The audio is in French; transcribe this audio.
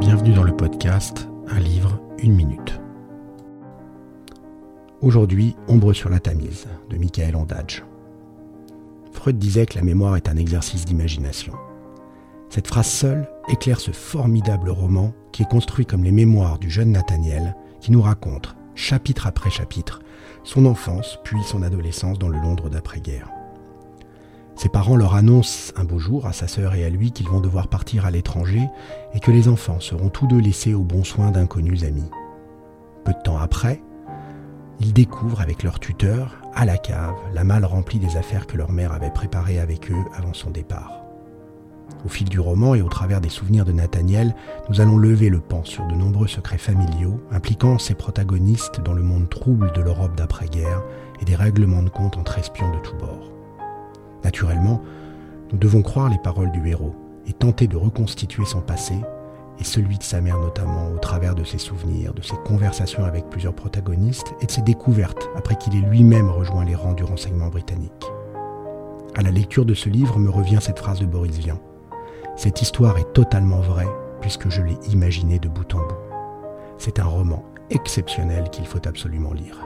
Bienvenue dans le podcast Un livre, une minute. Aujourd'hui, Ombre sur la Tamise de Michael Ondage. Freud disait que la mémoire est un exercice d'imagination. Cette phrase seule éclaire ce formidable roman qui est construit comme les mémoires du jeune Nathaniel qui nous raconte, chapitre après chapitre, son enfance puis son adolescence dans le Londres d'après-guerre. Ses parents leur annoncent un beau jour à sa sœur et à lui qu'ils vont devoir partir à l'étranger et que les enfants seront tous deux laissés aux bons soins d'inconnus amis. Peu de temps après, ils découvrent avec leur tuteur, à la cave, la malle remplie des affaires que leur mère avait préparées avec eux avant son départ. Au fil du roman et au travers des souvenirs de Nathaniel, nous allons lever le pan sur de nombreux secrets familiaux impliquant ses protagonistes dans le monde trouble de l'Europe d'après-guerre et des règlements de compte entre espions de tous bords. Naturellement, nous devons croire les paroles du héros et tenter de reconstituer son passé et celui de sa mère notamment au travers de ses souvenirs, de ses conversations avec plusieurs protagonistes et de ses découvertes après qu'il ait lui-même rejoint les rangs du renseignement britannique. À la lecture de ce livre me revient cette phrase de Boris Vian. Cette histoire est totalement vraie puisque je l'ai imaginée de bout en bout. C'est un roman exceptionnel qu'il faut absolument lire.